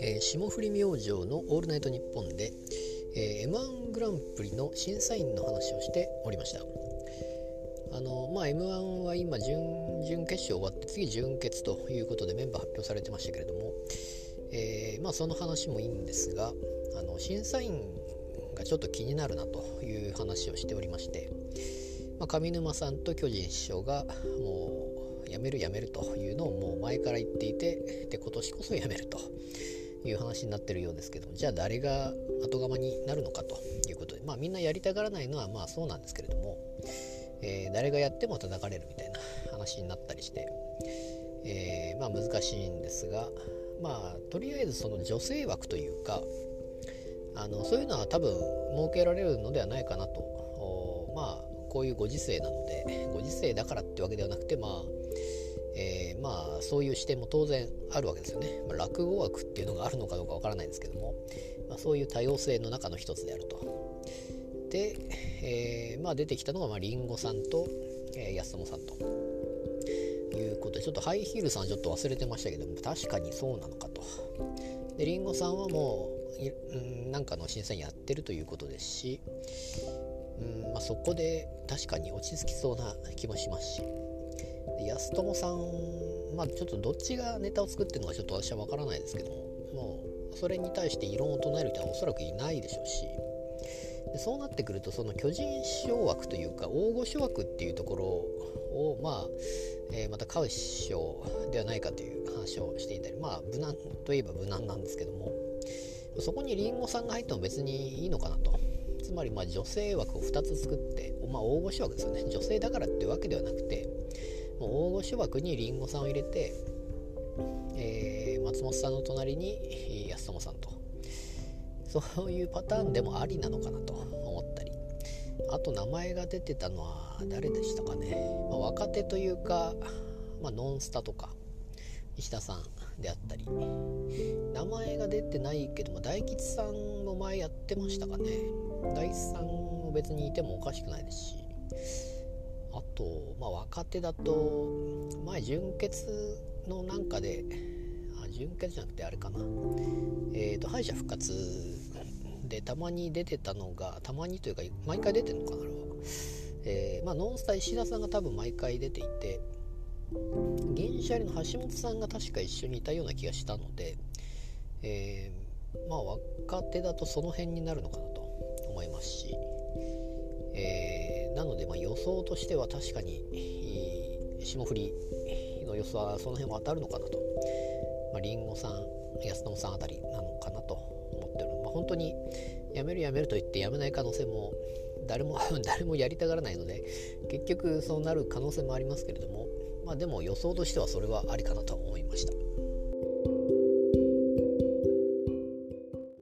えー、霜降り明星の「オールナイトニッポンで」えー、m 1グランプリの審査員の話をしておりました。あのまあ m 1は今準々決勝終わって次準決ということでメンバー発表されてましたけれども、えー、まあその話もいいんですがあの審査員がちょっと気になるなという話をしておりまして、まあ、上沼さんと巨人師匠がもう辞める辞めるというのをもう前から言っていてで今年こそ辞めるという話になってるようですけどじゃあ誰が後釜になるのかということでまあみんなやりたがらないのはまあそうなんですけれども、えー、誰がやっても叩かれるみたいな話になったりして、えー、まあ難しいんですがまあとりあえずその女性枠というかあのそういうのは多分設けられるのではないかなとこういうご時世なのでご時世だからってわけではなくてまあえー、まあそういう視点も当然あるわけですよね、まあ、落語枠っていうのがあるのかどうかわからないんですけども、まあ、そういう多様性の中の一つであると。で、えー、まあ出てきたのがまあリンゴさんと、えー、安友さんと。いうことでちょっとハイヒールさんちょっと忘れてましたけども確かにそうなのかと。でリンゴさんはもうなんかの審査員やってるということですしうん、まあ、そこで確かに落ち着きそうな気もしますし。安友さんまあちょっとどっちがネタを作ってるのかちょっと私は分からないですけども。もうそれに対して異論を唱える人はおそらくいないでしょうし。でそうなってくるとその巨人師匠枠というか大御所枠っていうところをまあ、えー、また買う師匠ではないかという話をしていたりまあ無難といえば無難なんですけども。そこにリンゴさんが入っても別にいいのかなと。つまりま女性枠を2つ作って、まあ、大御所枠ですよね。女性だからっていうわけではなくてもう大御所枠にりんごさんを入れて、えー、松本さんの隣に安友さんと。そういうパターンでもありなのかなと思ったり。あと名前が出てたのは誰でしたかね、まあ、若手というか、まあ、ノンスタとか石田さんであったり。名前が出てないけども大吉さんも前やってましたかね。大吉さんも別にいてもおかしくないですし。あと、まあ、若手だと前純潔のなんかであ純潔じゃなくてあれかな。えっ、ー、と敗者復活でたまに出てたのがたまにというか毎回出てるのかなあれは、えー、まあ、ノンスタ石田さんが多分毎回出ていて銀シャリの橋本さんが確か一緒にいたような気がしたので、えー、まあ若手だとその辺になるのかなと。思いますし、えーなのでま予想としては確かに霜降りの予想はその辺は当たるのかなと、まあ、リンゴさん安友さんあたりなのかなと思ってる、まあ、本当にやめるやめると言ってやめない可能性も誰も 誰もやりたがらないので結局そうなる可能性もありますけれどもまあでも予想としてはそれはありかなと思いました。